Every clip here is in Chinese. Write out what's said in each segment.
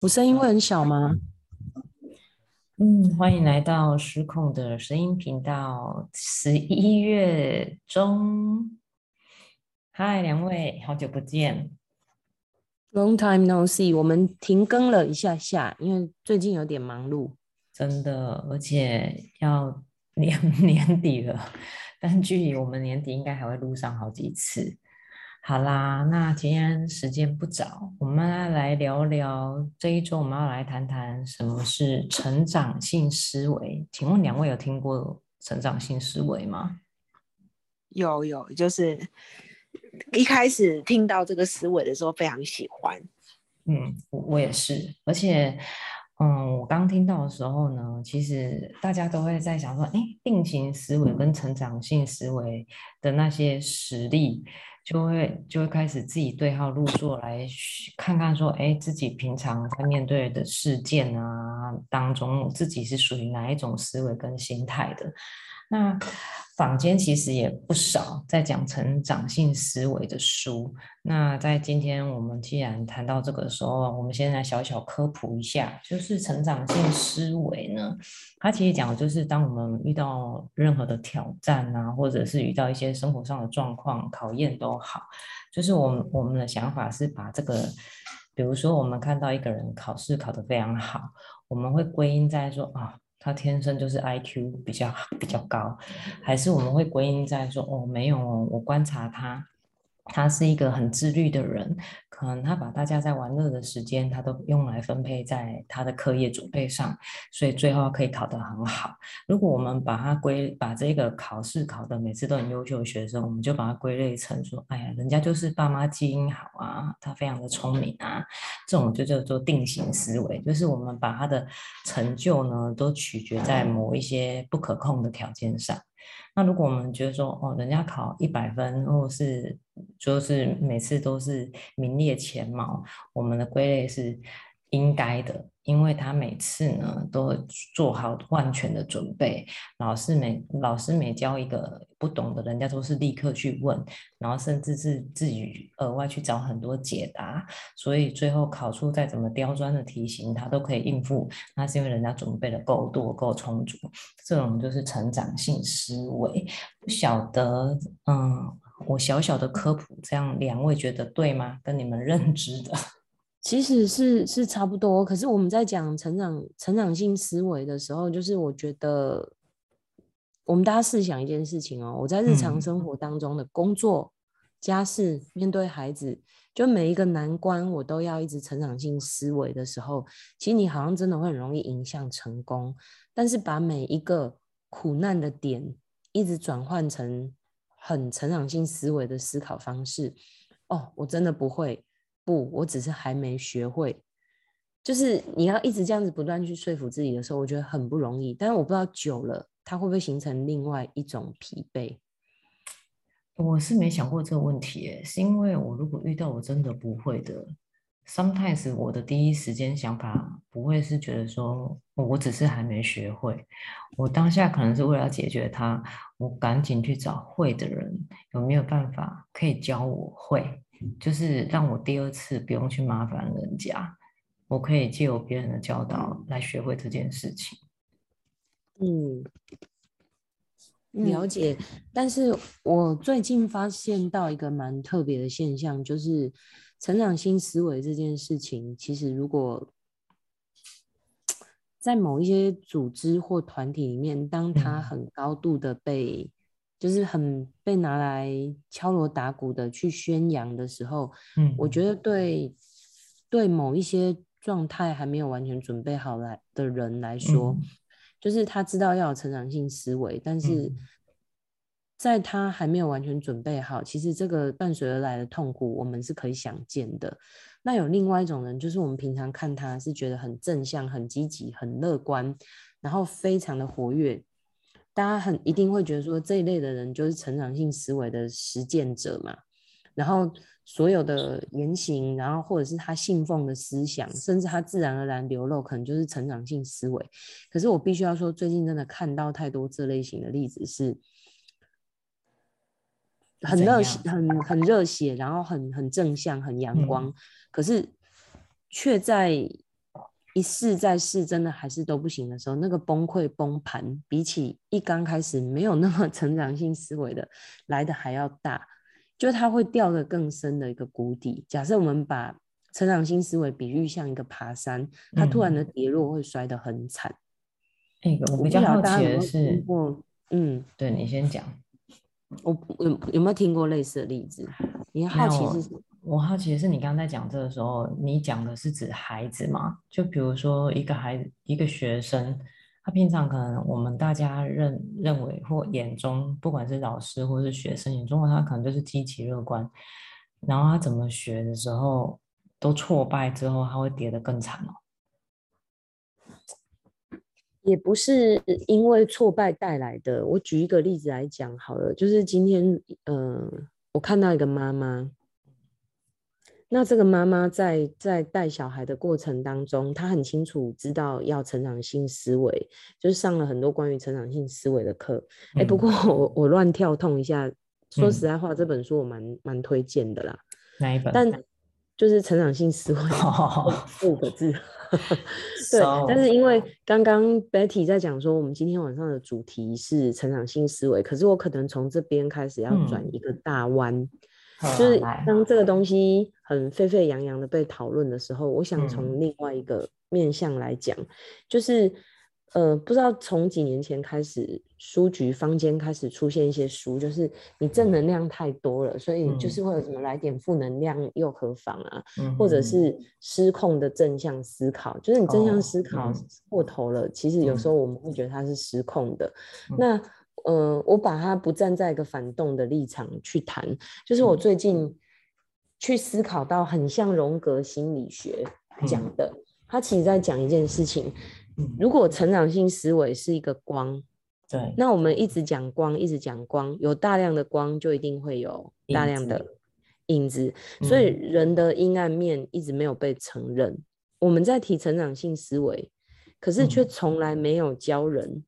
我声音会很小吗？嗯，欢迎来到失控的声音频道。十一月中，嗨，两位，好久不见。Long time no see，我们停更了一下下，因为最近有点忙碌。真的，而且要年 年底了，但距离我们年底应该还会录上好几次。好啦，那今天时间不早，我们来聊聊这一周我们要来谈谈什么是成长性思维。请问两位有听过成长性思维吗？有有，就是一开始听到这个思维的时候非常喜欢。嗯，我我也是，而且，嗯，我刚听到的时候呢，其实大家都会在想说，哎，定型思维跟成长性思维的那些实例。就会就会开始自己对号入座来看看说，哎，自己平常在面对的事件啊当中，自己是属于哪一种思维跟心态的？那坊间其实也不少在讲成长性思维的书。那在今天我们既然谈到这个的时候，我们先来小小科普一下，就是成长性思维呢，它其实讲的就是当我们遇到任何的挑战啊，或者是遇到一些生活上的状况考验都好，就是我们我们的想法是把这个，比如说我们看到一个人考试考得非常好，我们会归因在说啊。他天生就是 I Q 比较比较高，还是我们会归因在说哦没有哦，我观察他。他是一个很自律的人，可能他把大家在玩乐的时间，他都用来分配在他的课业准备上，所以最后可以考得很好。如果我们把他归把这个考试考的每次都很优秀的学生，我们就把它归类成说，哎呀，人家就是爸妈基因好啊，他非常的聪明啊，这种就叫做定型思维，就是我们把他的成就呢都取决在某一些不可控的条件上。那如果我们觉得说，哦，人家考一百分，或是就是每次都是名列前茅，我们的归类是应该的。因为他每次呢都做好万全的准备，老师每老师每教一个不懂的，人家都是立刻去问，然后甚至是自己额外去找很多解答，所以最后考出再怎么刁钻的题型，他都可以应付。那是因为人家准备的够多、够充足，这种就是成长性思维。不晓得，嗯，我小小的科普，这样两位觉得对吗？跟你们认知的？其实是是差不多，可是我们在讲成长成长性思维的时候，就是我觉得我们大家试想一件事情哦，我在日常生活当中的工作、家事、面对孩子，就每一个难关，我都要一直成长性思维的时候，其实你好像真的会很容易影响成功。但是把每一个苦难的点一直转换成很成长性思维的思考方式，哦，我真的不会。不，我只是还没学会。就是你要一直这样子不断去说服自己的时候，我觉得很不容易。但是我不知道久了，它会不会形成另外一种疲惫？我是没想过这个问题，是因为我如果遇到我真的不会的，sometimes 我的第一时间想法不会是觉得说我只是还没学会，我当下可能是为了解决它，我赶紧去找会的人，有没有办法可以教我会？就是让我第二次不用去麻烦人家，我可以借由别人的教导来学会这件事情。嗯，了解。但是我最近发现到一个蛮特别的现象，就是成长性思维这件事情，其实如果在某一些组织或团体里面，当它很高度的被就是很被拿来敲锣打鼓的去宣扬的时候，嗯，我觉得对对某一些状态还没有完全准备好来的人来说，就是他知道要有成长性思维，但是在他还没有完全准备好，其实这个伴随而来的痛苦，我们是可以想见的。那有另外一种人，就是我们平常看他是觉得很正向、很积极、很乐观，然后非常的活跃。大家很一定会觉得说这一类的人就是成长性思维的实践者嘛，然后所有的言行，然后或者是他信奉的思想，甚至他自然而然流露，可能就是成长性思维。可是我必须要说，最近真的看到太多这类型的例子，是很热血、很很热血，然后很很正向、很阳光，可是却在一试再试，真的还是都不行的时候，那个崩溃崩盘，比起一刚开始没有那么 成长性思维的来的还要大，就它会掉的更深的一个谷底。假设我们把成长性思维比喻像一个爬山，它突然的跌落会摔得很惨。哎，我比较好奇的是，嗯，对你先讲，我有有没有听过类似的例子？你好奇是？我好奇的是，你刚刚在讲这个时候，你讲的是指孩子吗？就比如说一个孩子，一个学生，他平常可能我们大家认认为或眼中，不管是老师或是学生眼中，他可能就是积极乐观，然后他怎么学的时候都挫败之后，他会跌得更惨哦。也不是因为挫败带来的。我举一个例子来讲好了，就是今天，呃，我看到一个妈妈。那这个妈妈在在带小孩的过程当中，她很清楚知道要成长性思维，就是上了很多关于成长性思维的课。哎，不过 我我乱跳痛一下，说实在话，这本书我蛮蛮推荐的啦。哪一本？但就是成长性思维 五个字。对，但是因为刚刚 Betty 在讲说，我们今天晚上的主题是成长性思维，可是我可能从这边开始要转一个大弯。就是当这个东西很沸沸扬扬的被讨论的时候，我想从另外一个面向来讲，就是呃，不知道从几年前开始，书局坊间开始出现一些书，就是你正能量太多了，所以就是会有什么来点负能量又何妨啊？或者是失控的正向思考，就是你正向思考过头了，其实有时候我们会觉得它是失控的。那呃，我把它不站在一个反动的立场去谈，就是我最近去思考到很像荣格心理学讲的，他其实在讲一件事情，如果成长性思维是一个光，对，那我们一直讲光，一直讲光，有大量的光就一定会有大量的影子，所以人的阴暗面一直没有被承认。我们在提成长性思维，可是却从来没有教人。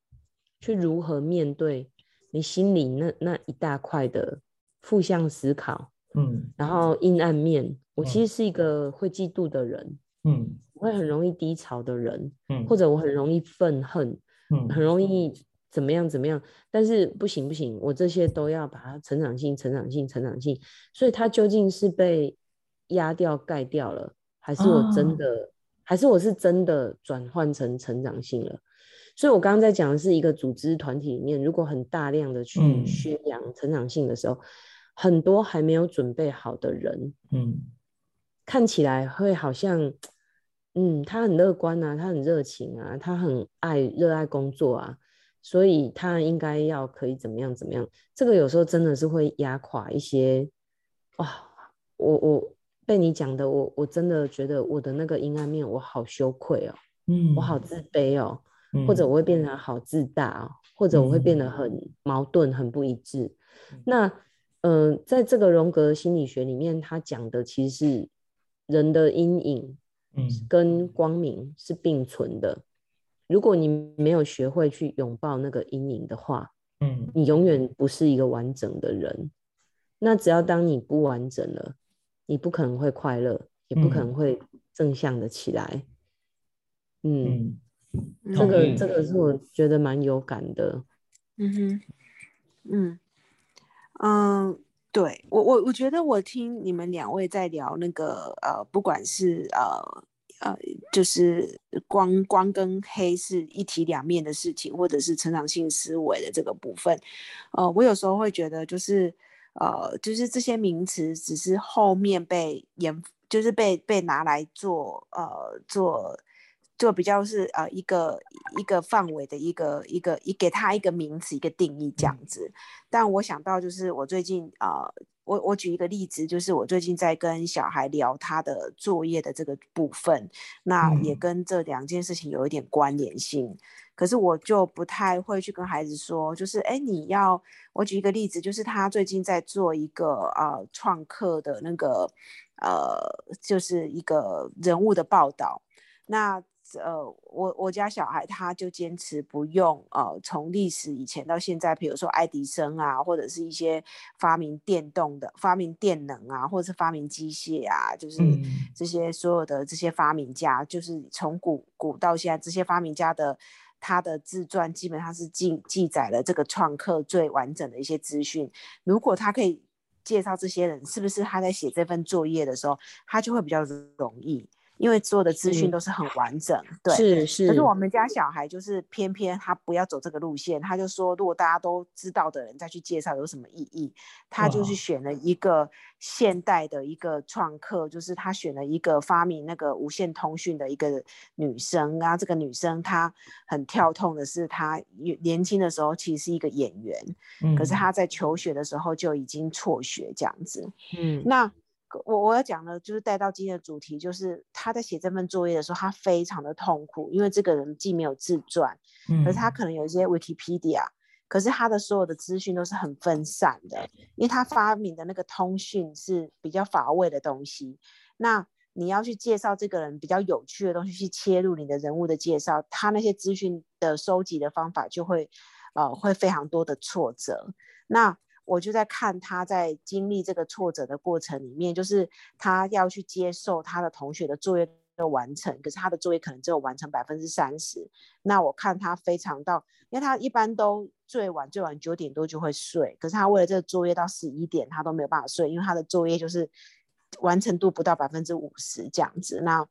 去如何面对你心里那那一大块的负向思考，嗯，然后阴暗面。我其实是一个会嫉妒的人，嗯，会很容易低潮的人，嗯，或者我很容易愤恨，嗯，很容易怎么样怎么样。但是不行不行，我这些都要把它成长性、成长性、成长性。所以它究竟是被压掉、盖掉了，还是我真的，还是我是真的转换成成长性了？所以，我刚刚在讲的是一个组织团体里面，如果很大量的去宣扬成长性的时候，很多还没有准备好的人，嗯，看起来会好像，嗯，他很乐观啊，他很热情啊，他很爱热爱工作啊，所以他应该要可以怎么样怎么样？这个有时候真的是会压垮一些，哇，我我被你讲的，我我真的觉得我的那个阴暗面，我好羞愧哦，嗯，我好自卑哦。或者我会变得好自大哦，或者我会变得很矛盾、很不一致。那，嗯，在这个荣格心理学里面，他讲的其实是人的阴影，嗯，跟光明是并存的。如果你没有学会去拥抱那个阴影的话，嗯，你永远不是一个完整的人。那只要当你不完整了，你不可能会快乐，也不可能会正向的起来。嗯。这个这个是我觉得蛮有感的，嗯哼，嗯。嗯，对我我我觉得我听你们两位在聊那个呃，不管是呃呃，就是光光跟黑是一体两面的事情，或者是成长性思维的这个部分，呃，我有时候会觉得就是呃，就是这些名词只是后面被研，就是被被拿来做呃做。就比较是呃一个一个范围的一个一个一给他一个名词一个定义这样子，但我想到就是我最近呃我我举一个例子，就是我最近在跟小孩聊他的作业的这个部分，那也跟这两件事情有一点关联性，可是我就不太会去跟孩子说，就是哎你要我举一个例子，就是他最近在做一个呃创客的那个呃就是一个人物的报道。那呃，我我家小孩他就坚持不用呃，从历史以前到现在，比如说爱迪生啊，或者是一些发明电动的、发明电能啊，或者是发明机械啊，就是这些所有的这些发明家，就是从古古到现在这些发明家的他的自传，基本上是记记载了这个创客最完整的一些资讯。如果他可以介绍这些人，是不是他在写这份作业的时候，他就会比较容易？因为所有的资讯都是很完整，对，是是。可是我们家小孩就是偏偏他不要走这个路线，他就说如果大家都知道的人再去介绍有什么意义？他就是选了一个现代的一个创客，就是他选了一个发明那个无线通讯的一个女生啊。这个女生她很跳痛的是，她年轻的时候其实是一个演员，可是她在求学的时候就已经辍学这样子。嗯，那。我我要讲的，就是带到今天的主题，就是他在写这份作业的时候，他非常的痛苦，因为这个人既没有自传，嗯，可是他可能有一些 Wikipedia，可是他的所有的资讯都是很分散的，因为他发明的那个通讯是比较乏味的东西。那你要去介绍这个人比较有趣的东西，去切入你的人物的介绍，他那些资讯的收集的方法就会，呃，会非常多的挫折。那我就在看他在经历这个挫折的过程里面，就是他要去接受他的同学的作业的完成，可是他的作业可能只有完成百分之三十。那我看他非常到，因为他一般都最晚最晚九点多就会睡，可是他为了这个作业到十一点他都没有办法睡，因为他的作业就是完成度不到百分之五十这样子。那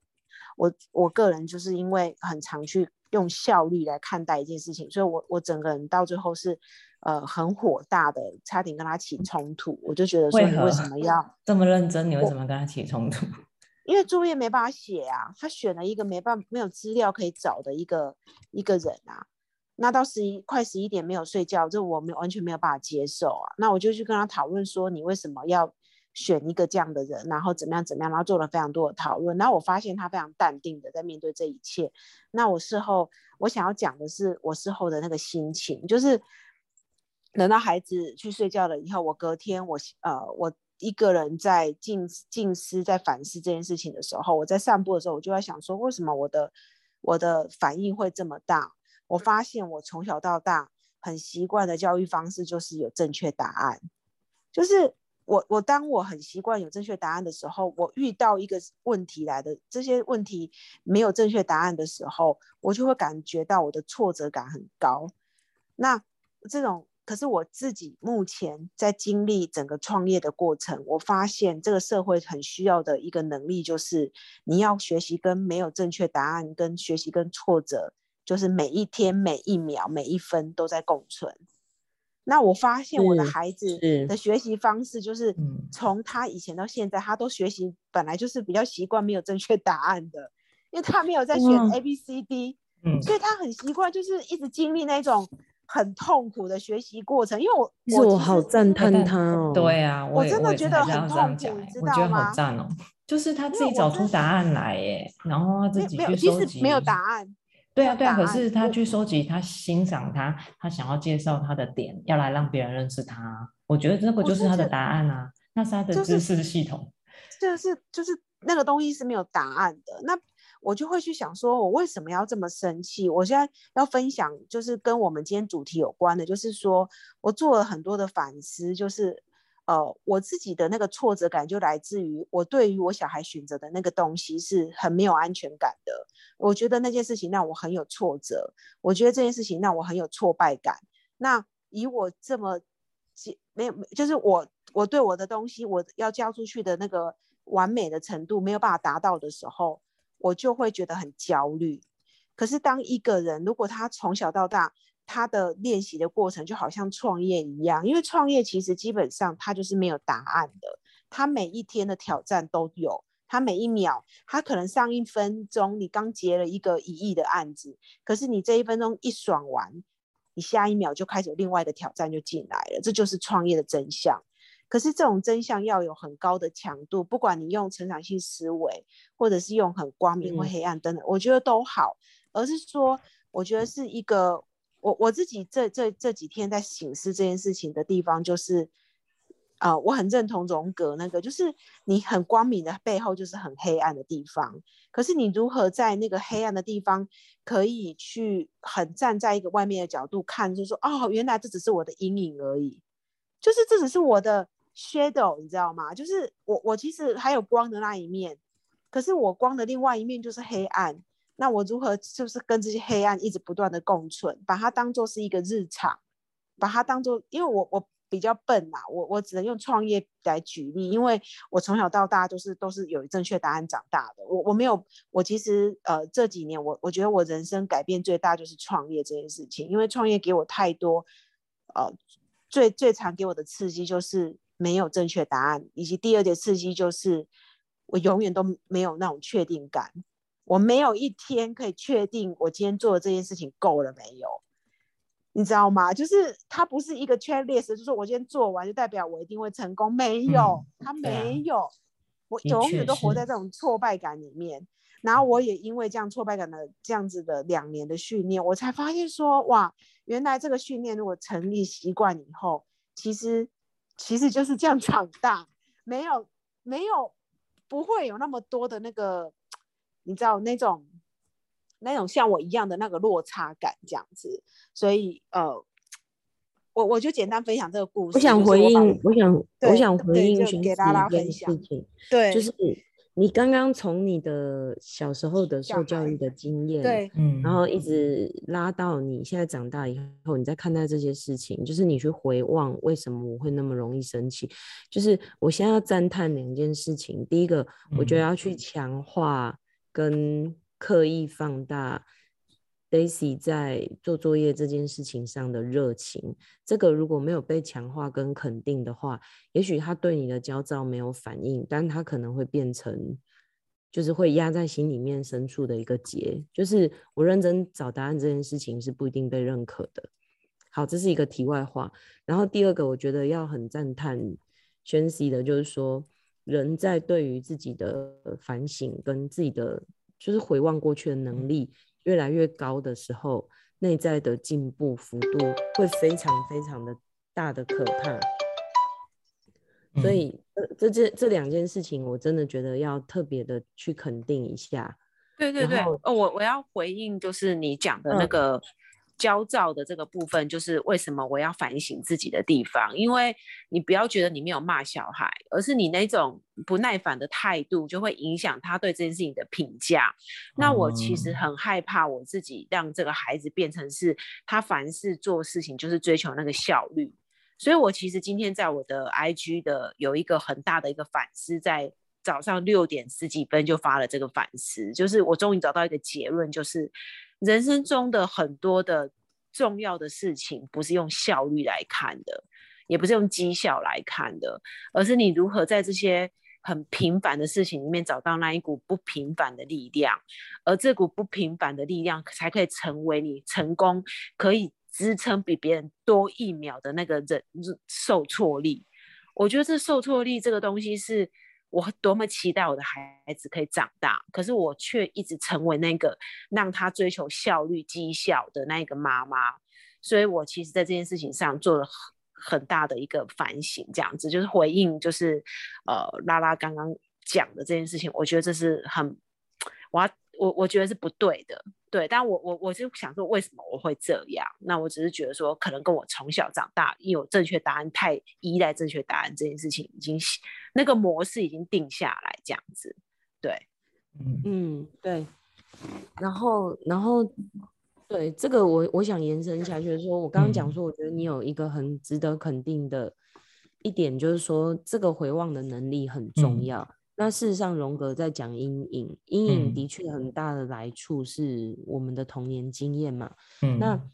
我我个人就是因为很常去用效率来看待一件事情，所以我我整个人到最后是。呃，很火大的，差点跟他起冲突。我就觉得说，你为什么 要这么认真？你为什么跟他起冲突？因为作业没办法写啊，他选了一个没办没有资料可以找的一个一个人啊。那到十一快十一点没有睡觉，这我们完全没有办法接受啊。那我就去跟他讨论说，你为什么要选一个这样的人？然后怎么样怎么样？然后做了非常多的讨论。然后我发现他非常淡定的在面对这一切。那我事后我想要讲的是，我事后的那个心情，就是。等到孩子去睡觉了以后，我隔天我呃我一个人在静静思在反思这件事情的时候，我在散步的时候，我就在想说，为什么我的我的反应会这么大？我发现我从小到大很习惯的教育方式就是有正确答案，就是我我当我很习惯有正确答案的时候，我遇到一个问题来的这些问题没有正确答案的时候，我就会感觉到我的挫折感很高。那这种。可是我自己目前在经历整个创业的过程，我发现这个社会很需要的一个能力，就是你要学习跟没有正确答案，跟学习跟挫折，就是每一天每一秒每一分都在共存。那我发现我的孩子的学习方式，就是从他以前到现在，他都学习本来就是比较习惯没有正确答案的，因为他没有在选 A B C D，所以他很习惯就是一直经历那种。很痛苦的学习过程，因为我我好赞叹他哦。对啊，我真的觉得很痛苦，你知道吗？好赞哦，就是他自己找出答案来耶，然后他自己去收集。没有答案。对啊，对啊，可是他去收集，他欣赏他，他想要介绍他的点，要来让别人认识他。我觉得这个就是他的答案啊，那是他的知识系统。就是就是那个东西是没有答案的，那。我就会去想说，我为什么要这么生气？我现在要分享，就是跟我们今天主题有关的，就是说我做了很多的反思，就是呃，我自己的那个挫折感就来自于我对于我小孩选择的那个东西是很没有安全感的。我觉得那件事情让我很有挫折，我觉得这件事情让我很有挫败感。那以我这么没有，就是我我对我的东西我要交出去的那个完美的程度没有办法达到的时候。我就会觉得很焦虑。可是，当一个人如果他从小到大他的练习的过程就好像创业一样，因为创业其实基本上他就是没有答案的，他每一天的挑战都有，他每一秒，他可能上一分钟你刚结了一个一亿的案子，可是你这一分钟一爽完，你下一秒就开始另外的挑战就进来了，这就是创业的真相。可是这种真相要有很高的强度，不管你用成长性思维，或者是用很光明或黑暗等等，我觉得都好。而是说，我觉得是一个我我自己这这这几天在醒思这件事情的地方，就是啊，我很认同荣格那个，就是你很光明的背后就是很黑暗的地方。可是你如何在那个黑暗的地方，可以去很站在一个外面的角度看，就是说，哦，原来这只是我的阴影而已，就是这只是我的 shadow，你知道吗？就是我我其实还有光的那一面，可是我光的另外一面就是黑暗。那我如何就是跟这些黑暗一直不断的共存，把它当做是一个日常，把它当做，因为我我。比较笨呐，我我只能用创业来举例，因为我从小到大都是都是有正确答案长大的。我我没有，我其实呃这几年我我觉得我人生改变最大就是创业这件事情，因为创业给我太多，呃最最常给我的刺激就是没有正确答案，以及第二点刺激就是我永远都没有那种确定感，我没有一天可以确定我今天做的这件事情够了没有。你知道吗？就是它不是一个 checklist，就是我今天做完就代表我一定会成功，没有，它没有，我永远都活在这种挫败感里面。然后我也因为这样挫败感的这样子的两年的训练，我才发现说，哇，原来这个训练如果成立习惯以后，其实其实就是这样长大，没有没有不会有那么多的那个，你知道那种。那种像我一样的那个落差感，这样子，所以呃，我我就简单分享这个故事。我想回应，我想我想回应给大家分享。对，就是你刚刚从你的小时候的受教育的经验，对，嗯，然后一直拉到你现在长大以后，你在看待这些事情，就是你去回望为什么我会那么容易生气。就是我现在要赞叹两件事情，第一个，我觉得要去强化跟。刻意放大 Daisy 在做作业这件事情上的热情，这个如果没有被强化跟肯定的话，也许他对你的焦躁没有反应，但他可能会变成，就是会压在心里面深处的一个结，就是我认真找答案这件事情是不一定被认可的。好，这是一个题外话。然后第二个，我觉得要很赞叹宣 C 的，就是说人在对于自己的反省跟自己的。就是回望过去的能力越来越高的时候，内在的进步幅度会非常非常的大的可怕。所以，这这这两件事情，我真的觉得要特别的去肯定一下。对对对，哦，我我要回应，就是你讲的那个。焦躁的这个部分，就是为什么我要反省自己的地方。因为你不要觉得你没有骂小孩，而是你那种不耐烦的态度，就会影响他对这件事情的评价。那我其实很害怕我自己让这个孩子变成是他凡事做事情就是追求那个效率。所以我其实今天在我的 IG 的有一个很大的一个反思，在早上六点十几分就发了这个反思，就是我终于找到一个结论，就是。人生中的很多的重要的事情，不是用效率来看的，也不是用绩效来看的，而是你如何在这些很平凡的事情里面找到那一股不平凡的力量，而这股不平凡的力量，才可以成为你成功可以支撑比别人多一秒的那个忍受挫力。我觉得这受挫力这个东西是。我多么期待我的孩子可以长大，可是我却一直成为那个让他追求效率、绩效的那个妈妈。所以，我其实在这件事情上做了很很大的一个反省，这样子就是回应，就是呃，拉拉刚刚讲的这件事情，我觉得这是很，我要。我我觉得是不对的，对，但我我我就想说，为什么我会这样？那我只是觉得说，可能跟我从小长大有正确答案，太依赖正确答案这件事情，已经那个模式已经定下来，这样子，对，嗯嗯，对，然后然后对这个我我想延伸下去说，我刚刚讲说，我觉得你有一个很值得肯定的一点，就是说这个回望的能力很重要。那事实上，荣格在讲阴影，阴影的确很大的来处是我们的童年经验嘛。嗯，那，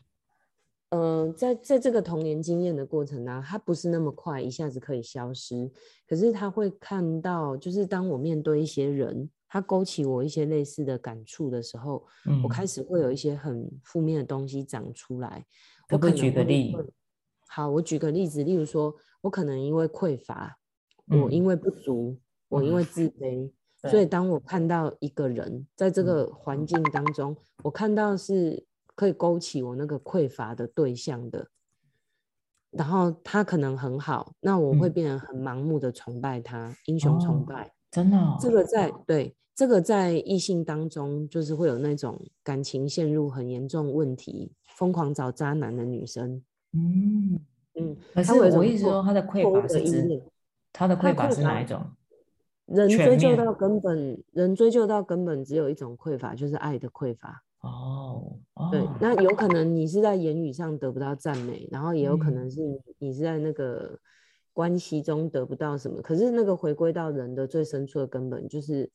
呃，在在这个童年经验的过程呢，它不是那么快一下子可以消失，可是他会看到，就是当我面对一些人，他勾起我一些类似的感触的时候，我开始会有一些很负面的东西长出来。我可以举个例，好，我举个例子，例如说，我可能因为匮乏，我因为不足。我因为自卑，所以当我看到一个人在这个环境当中，我看到是可以勾起我那个匮乏的对象的，然后他可能很好，那我会变得很盲目的崇拜他，英雄崇拜，真的，这个在对这个在异性当中，就是会有那种感情陷入很严重问题，疯狂找渣男的女生，嗯。嗯，可是我意思说，他的匮乏是指他的匮乏是哪一种？人追究到根本，人追究到根本，只有一种匮乏，就是爱的匮乏。哦，对，那有可能你是在言语上得不到赞美，然后也有可能是你是在那个关系中得不到什么。可是那个回归到人的最深处的根本，就是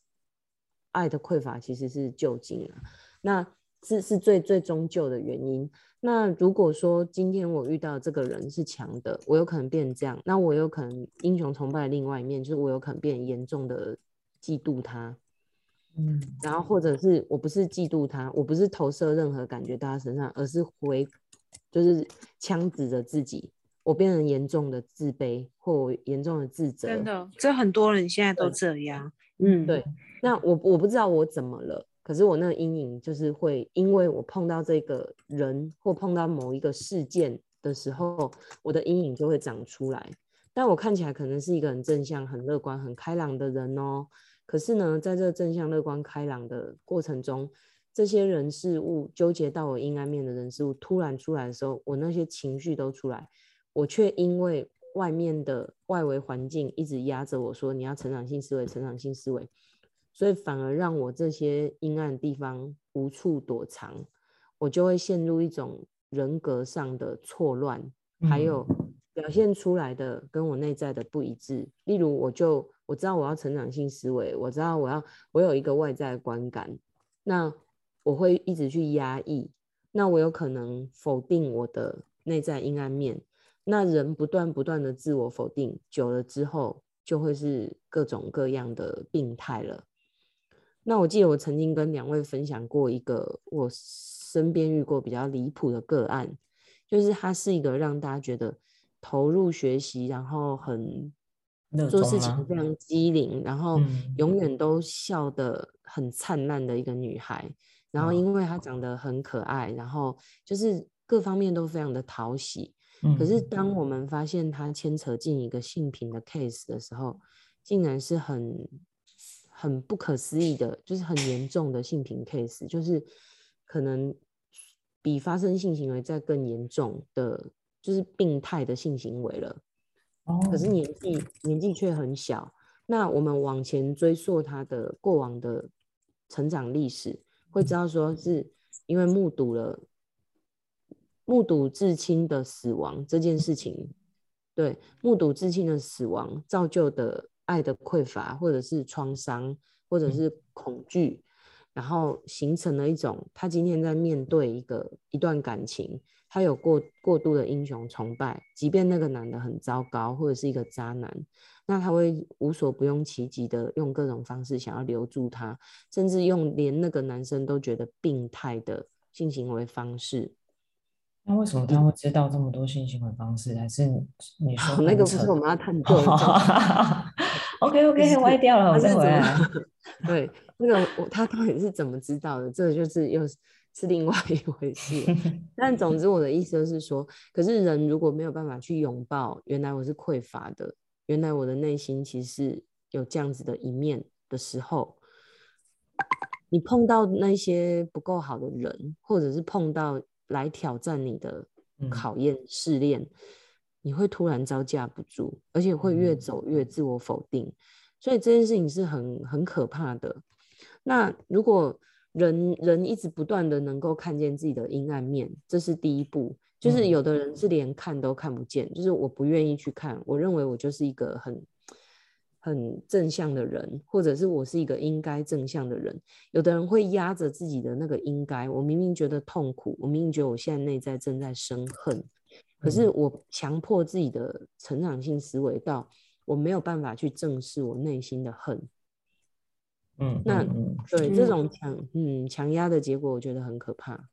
爱的匮乏，其实是就近了。那是是最最终究的原因。那如果说今天我遇到这个人是强的，我有可能变成这样，那我有可能英雄崇拜的另外一面，就是我有可能变严重的嫉妒他。嗯，然后或者是我不是嫉妒他，我不是投射任何感觉到他身上，而是回，就是枪指着自己，我变成严重的自卑或严重的自责。真的，这很多人现在都这样。嗯，对。那我我不知道我怎么了，可是我那个阴影就是会，因为我碰到这个人或碰到某一个事件的时候，我的阴影就会长出来。但我看起来可能是一个很正向、很乐观、很开朗的人哦。可是呢，在这正向、乐观、开朗的过程中，这些人事物纠结到我阴暗面的人事物突然出来的时候，我那些情绪都出来，我却因为外面的外围环境一直压着我说你要成长性思维，成长性思维，所以反而让我这些阴暗地方无处躲藏，我就会陷入一种人格上的错乱，还有表现出来的跟我内在的不一致，例如我就。我知道我要成长性思维，我知道我要我有一个外在观感，那我会一直去压抑，那我有可能否定我的内在阴暗面，那人不断不断的自我否定，久了之后就会是各种各样的病态了。那我记得我曾经跟两位分享过一个我身边遇过比较离谱的个案，就是他是一个让大家觉得投入学习，然后很。做事情非常机灵，然后永远都笑得很灿烂的一个女孩。然后因为她长得很可爱，然后就是各方面都非常的讨喜。可是当我们发现她牵扯进一个性平的 case 的时候，竟然是很很不可思议的，就是很严重的性平 case，就是可能比发生性行为再更严重的，就是病态的性行为了。哦可是年纪年纪却很小，那我们往前追溯他的过往的成长历史，会知道说是因为目睹了目睹至亲的死亡这件事情，对，目睹至亲的死亡造就的爱的匮乏，或者是创伤，或者是恐惧，然后形成了一种他今天在面对一个一段感情。他有过过度的英雄崇拜，即便那个男的很糟糕或者是一个渣男，那他会无所不用其极的用各种方式想要留住他，甚至用连那个男生都觉得病态的性行为方式。那为什么他会知道这么多性行为方式？还是你说那个不是我们要探 究？OK OK，歪掉了，我再回来。对，那个我他到底是怎么知道的？这个就是又是。是另外一回事，但总之我的意思就是说，可是人如果没有办法去拥抱，原来我是匮乏的，原来我的内心其实有这样子的一面的时候，你碰到那些不够好的人，或者是碰到来挑战你的考验试炼，你会突然招架不住，而且会越走越自我否定，所以这件事情是很很可怕的。那如果人人一直不断的能够看见自己的阴暗面，这是第一步。就是有的人是连看都看不见，就是我不愿意去看。我认为我就是一个很很正向的人，或者是我是一个应该正向的人。有的人会压着自己的那个应该，我明明觉得痛苦，我明明觉得我现在内在正在生恨，可是我强迫自己的成长性思维到我没有办法去正视我内心的恨。嗯，那对这种强嗯强压的结果，我觉得很可怕。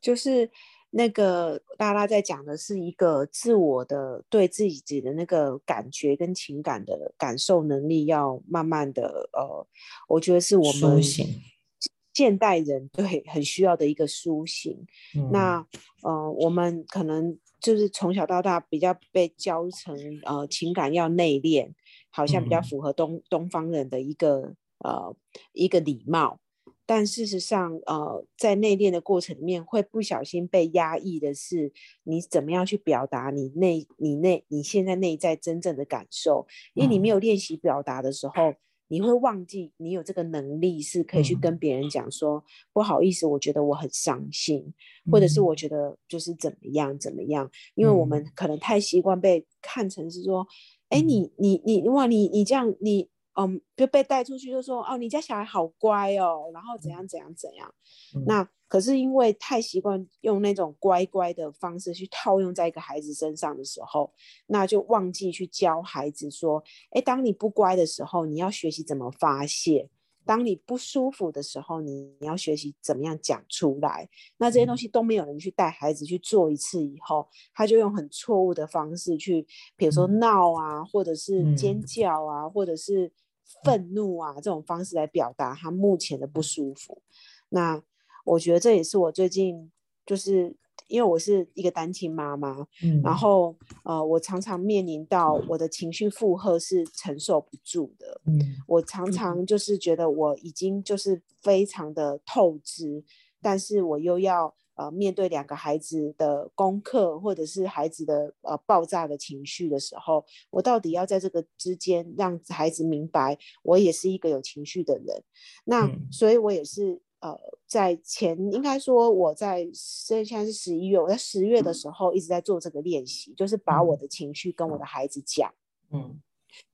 就是那个大拉在讲的是一个自我的对自己的那个感觉跟情感的感受能力，要慢慢的呃，我觉得是我们现代人对很需要的一个苏醒。那呃，我们可能就是从小到大比较被教成呃情感要内敛，好像比较符合东东方人的一个呃一个礼貌。但事实上，呃，在内敛的过程里面，会不小心被压抑的是你怎么样去表达你内、你内、你现在内在真正的感受。因为你没有练习表达的时候，你会忘记你有这个能力是可以去跟别人讲说不好意思，我觉得我很伤心，或者是我觉得就是怎么样怎么样。因为我们可能太习惯被看成是说，哎，你你你哇，你你这样你。嗯，就被带出去就说哦，你家小孩好乖哦，然后怎样怎样怎样。那可是因为太习惯用那种乖乖的方式去套用在一个孩子身上的时候，那就忘记去教孩子说，哎，当你不乖的时候，你要学习怎么发泄；当你不舒服的时候，你你要学习怎么样讲出来。那这些东西都没有人去带孩子去做一次以后，他就用很错误的方式去，比如说闹啊，或者是尖叫啊，或者是。愤怒啊，这种方式来表达他目前的不舒服。那我觉得这也是我最近，就是因为我是一个单亲妈妈，嗯，然后呃，我常常面临到我的情绪负荷是承受不住的，嗯，我常常就是觉得我已经就是非常的透支，但是我又要。呃，面对两个孩子的功课，或者是孩子的呃爆炸的情绪的时候，我到底要在这个之间让孩子明白，我也是一个有情绪的人。那所以，我也是呃，在前应该说我在现在是十一月，我在十月的时候一直在做这个练习，就是把我的情绪跟我的孩子讲。嗯，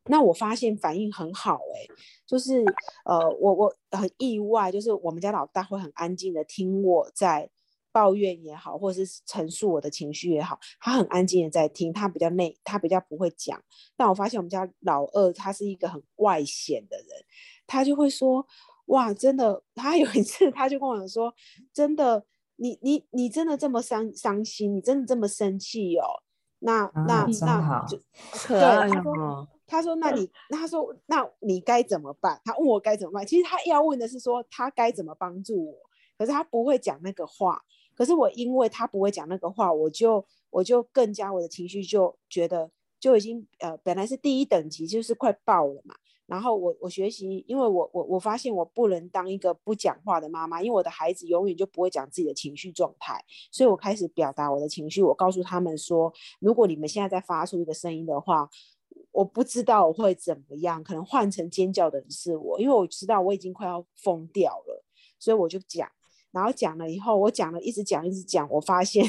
那我发现反应很好，哎，就是呃，我我很意外，就是我们家老大会很安静的听我在。抱怨也好，或者是陈述我的情绪也好，他很安静的在听，他比较内，他比较不会讲。但我发现我们家老二他是一个很外显的人，他就会说：“哇，真的。”他有一次他就跟我说：“真的，你你你真的这么伤伤心，你真的这么生气哦？那那那就可爱哦。”他说：“那你，他说那你该怎么办？”他问我该怎么办。其实他要问的是说他该怎么帮助我，可是他不会讲那个话。可是我因为他不会讲那个话，我就我就更加我的情绪就觉得就已经呃本来是第一等级就是快爆了嘛。然后我我学习，因为我我我发现我不能当一个不讲话的妈妈，因为我的孩子永远就不会讲自己的情绪状态，所以我开始表达我的情绪。我告诉他们说，如果你们现在在发出一个声音的话，我不知道我会怎么样，可能换成尖叫的人是我，因为我知道我已经快要疯掉了，所以我就讲。然后讲了以后，我讲了一直讲一直讲，我发现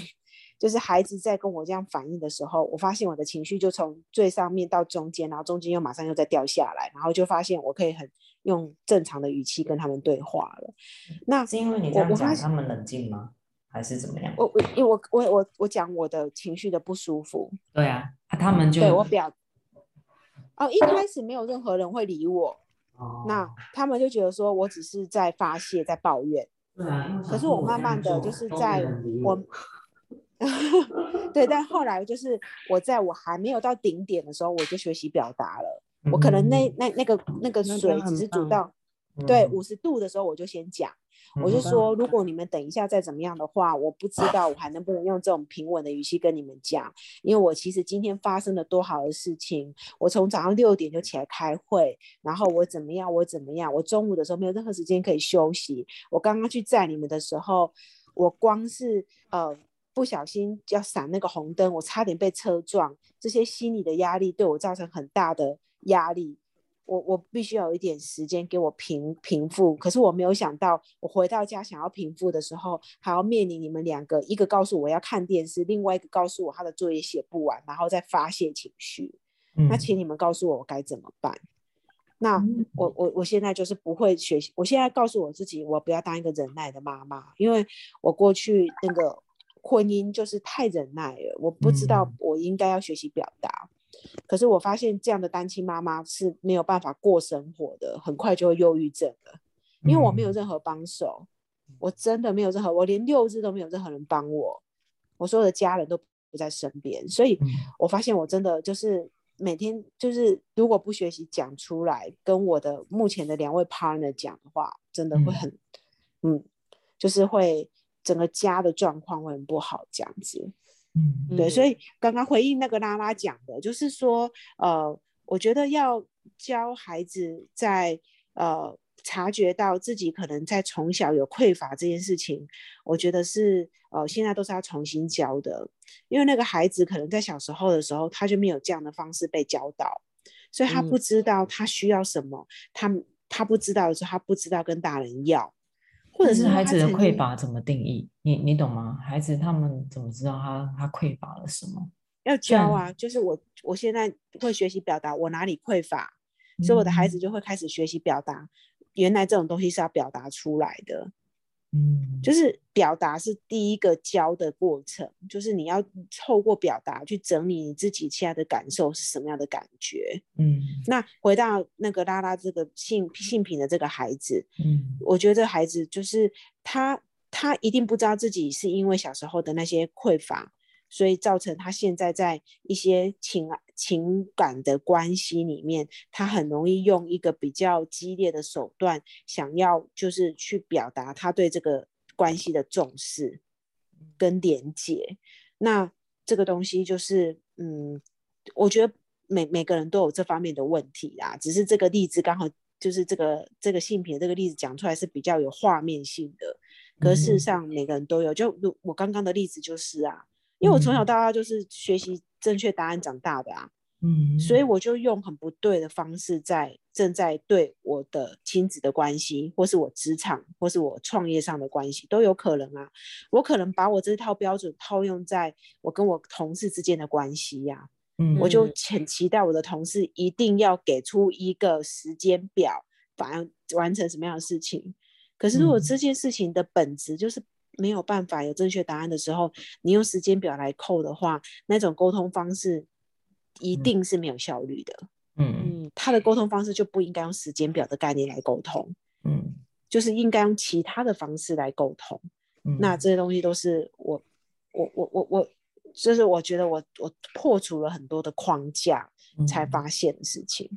就是孩子在跟我这样反应的时候，我发现我的情绪就从最上面到中间，然后中间又马上又再掉下来，然后就发现我可以很用正常的语气跟他们对话了。那是因为你这样讲，他们冷静吗？还是怎么样？我我因为我我我我讲我的情绪的不舒服。对啊，他们就对我表哦，一开始没有任何人会理我，那他们就觉得说我只是在发泄，在抱怨。可是我慢慢的就是在我，对，但后来就是我在我还没有到顶点的时候，我就学习表达了。我可能那那那个那个水只是煮到对五十度的时候，我就先讲。我就说，如果你们等一下再怎么样的话，我不知道我还能不能用这种平稳的语气跟你们讲，因为我其实今天发生了多好的事情。我从早上六点就起来开会，然后我怎么样，我怎么样，我中午的时候没有任何时间可以休息。我刚刚去载你们的时候，我光是呃不小心要闪那个红灯，我差点被车撞，这些心理的压力对我造成很大的压力。我我必须要有一点时间给我平平复，可是我没有想到，我回到家想要平复的时候，还要面临你们两个，一个告诉我要看电视，另外一个告诉我他的作业写不完，然后再发泄情绪。那请你们告诉我我该怎么办？那我我我现在就是不会学习，我现在告诉我自己，我不要当一个忍耐的妈妈，因为我过去那个婚姻就是太忍耐了，我不知道我应该要学习表达。可是我发现这样的单亲妈妈是没有办法过生活的，很快就会忧郁症了。因为我没有任何帮手，我真的没有任何，我连六日都没有任何人帮我，我所有的家人都不在身边，所以我发现我真的就是每天就是如果不学习讲出来，跟我的目前的两位 partner 讲的话，真的会很嗯，就是会整个家的状况会很不好这样子。嗯，对，所以刚刚回应那个拉拉讲的，就是说，呃，我觉得要教孩子在呃察觉到自己可能在从小有匮乏这件事情，我觉得是呃现在都是要重新教的，因为那个孩子可能在小时候的时候他就没有这样的方式被教导，所以他不知道他需要什么，他他不知道的时候，他不知道跟大人要。或者是孩子的匮乏怎么定义？你你懂吗？孩子他们怎么知道他他匮乏了什么？要教啊，就是我我现在会学习表达我哪里匮乏，所以我的孩子就会开始学习表达，原来这种东西是要表达出来的。嗯，就是表达是第一个教的过程，就是你要透过表达去整理你自己现在的感受是什么样的感觉。嗯，那回到那个拉拉这个性性品的这个孩子，嗯，我觉得这孩子就是他，他一定不知道自己是因为小时候的那些匮乏。所以造成他现在在一些情情感的关系里面，他很容易用一个比较激烈的手段，想要就是去表达他对这个关系的重视跟连接。那这个东西就是，嗯，我觉得每每个人都有这方面的问题啦，只是这个例子刚好就是这个这个性品这个例子讲出来是比较有画面性的，可事实上每个人都有。就如我刚刚的例子就是啊。因为我从小到大就是学习正确答案长大的啊，嗯，所以我就用很不对的方式在正在对我的亲子的关系，或是我职场，或是我创业上的关系都有可能啊。我可能把我这套标准套用在我跟我同事之间的关系呀，嗯，我就很期待我的同事一定要给出一个时间表，反完成什么样的事情。可是如果这件事情的本质就是。没有办法有正确答案的时候，你用时间表来扣的话，那种沟通方式一定是没有效率的。嗯嗯，他的沟通方式就不应该用时间表的概念来沟通。嗯，就是应该用其他的方式来沟通。嗯，那这些东西都是我我我我我，就是我觉得我我破除了很多的框架才发现的事情。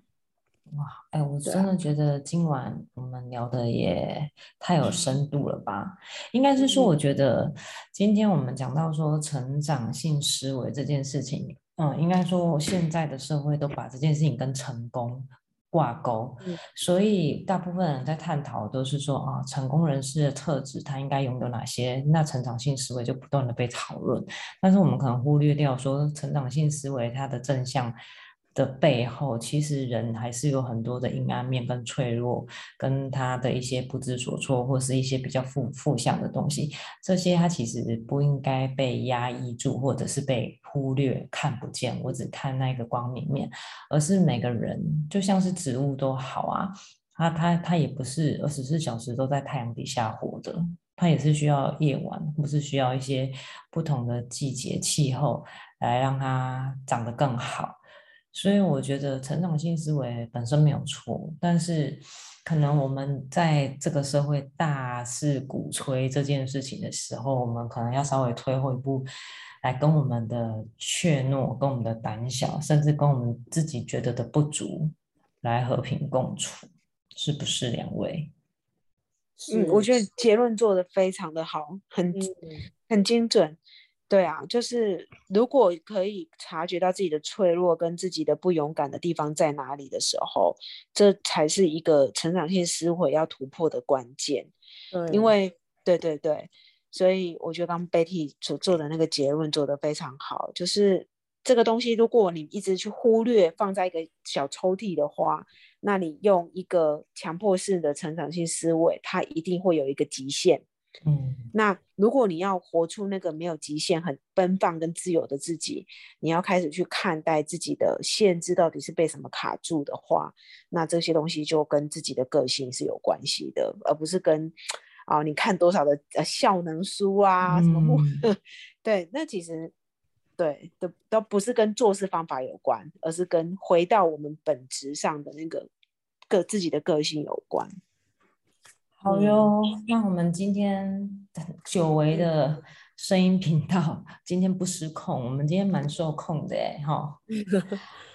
哇，哎，我真的觉得今晚我们聊的也太有深度了吧？应该是说，我觉得今天我们讲到说成长性思维这件事情，嗯，应该说现在的社会都把这件事情跟成功挂钩，所以大部分人在探讨都是说啊，成功人士的特质他应该拥有哪些？那成长性思维就不断的被讨论，但是我们可能忽略掉说成长性思维它的正向。的背后，其实人还是有很多的阴暗面跟脆弱，跟他的一些不知所措，或是一些比较负负向的东西。这些他其实不应该被压抑住，或者是被忽略、看不见。我只看那个光明面，而是每个人就像是植物都好啊，他他他也不是二十四小时都在太阳底下活的，他也是需要夜晚，或是需要一些不同的季节气候来让它长得更好。所以我觉得成长性思维本身没有错，但是可能我们在这个社会大肆鼓吹这件事情的时候，我们可能要稍微退后一步，来跟我们的怯懦、跟我们的胆小，甚至跟我们自己觉得的不足来和平共处，是不是两位？嗯，我觉得结论做的非常的好，很很精准。对啊，就是如果可以察觉到自己的脆弱跟自己的不勇敢的地方在哪里的时候，这才是一个成长性思维要突破的关键。对，因为对对对，所以我觉得刚 Betty 所做的那个结论做得非常好，就是这个东西，如果你一直去忽略，放在一个小抽屉的话，那你用一个强迫式的成长性思维，它一定会有一个极限。嗯，那如果你要活出那个没有极限、很奔放跟自由的自己，你要开始去看待自己的限制到底是被什么卡住的话，那这些东西就跟自己的个性是有关系的，而不是跟啊你看多少的呃效能书啊什么目，对，那其实对都都不是跟做事方法有关，而是跟回到我们本质上的那个个自己的个性有关。好哟，那我们今天久违的声音频道今天不失控，我们今天蛮受控的哎哈。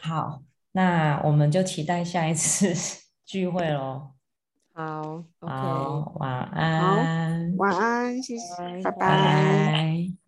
好，那我们就期待下一次 聚会喽。好，好，晚安，晚安，谢谢，拜拜。